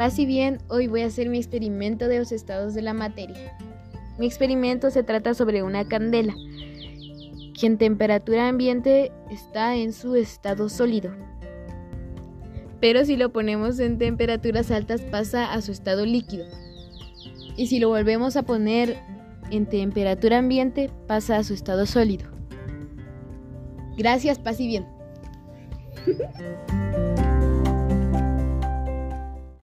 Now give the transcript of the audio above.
Paz y bien, hoy voy a hacer mi experimento de los estados de la materia. Mi experimento se trata sobre una candela, que en temperatura ambiente está en su estado sólido. Pero si lo ponemos en temperaturas altas pasa a su estado líquido. Y si lo volvemos a poner en temperatura ambiente pasa a su estado sólido. Gracias, paz y bien.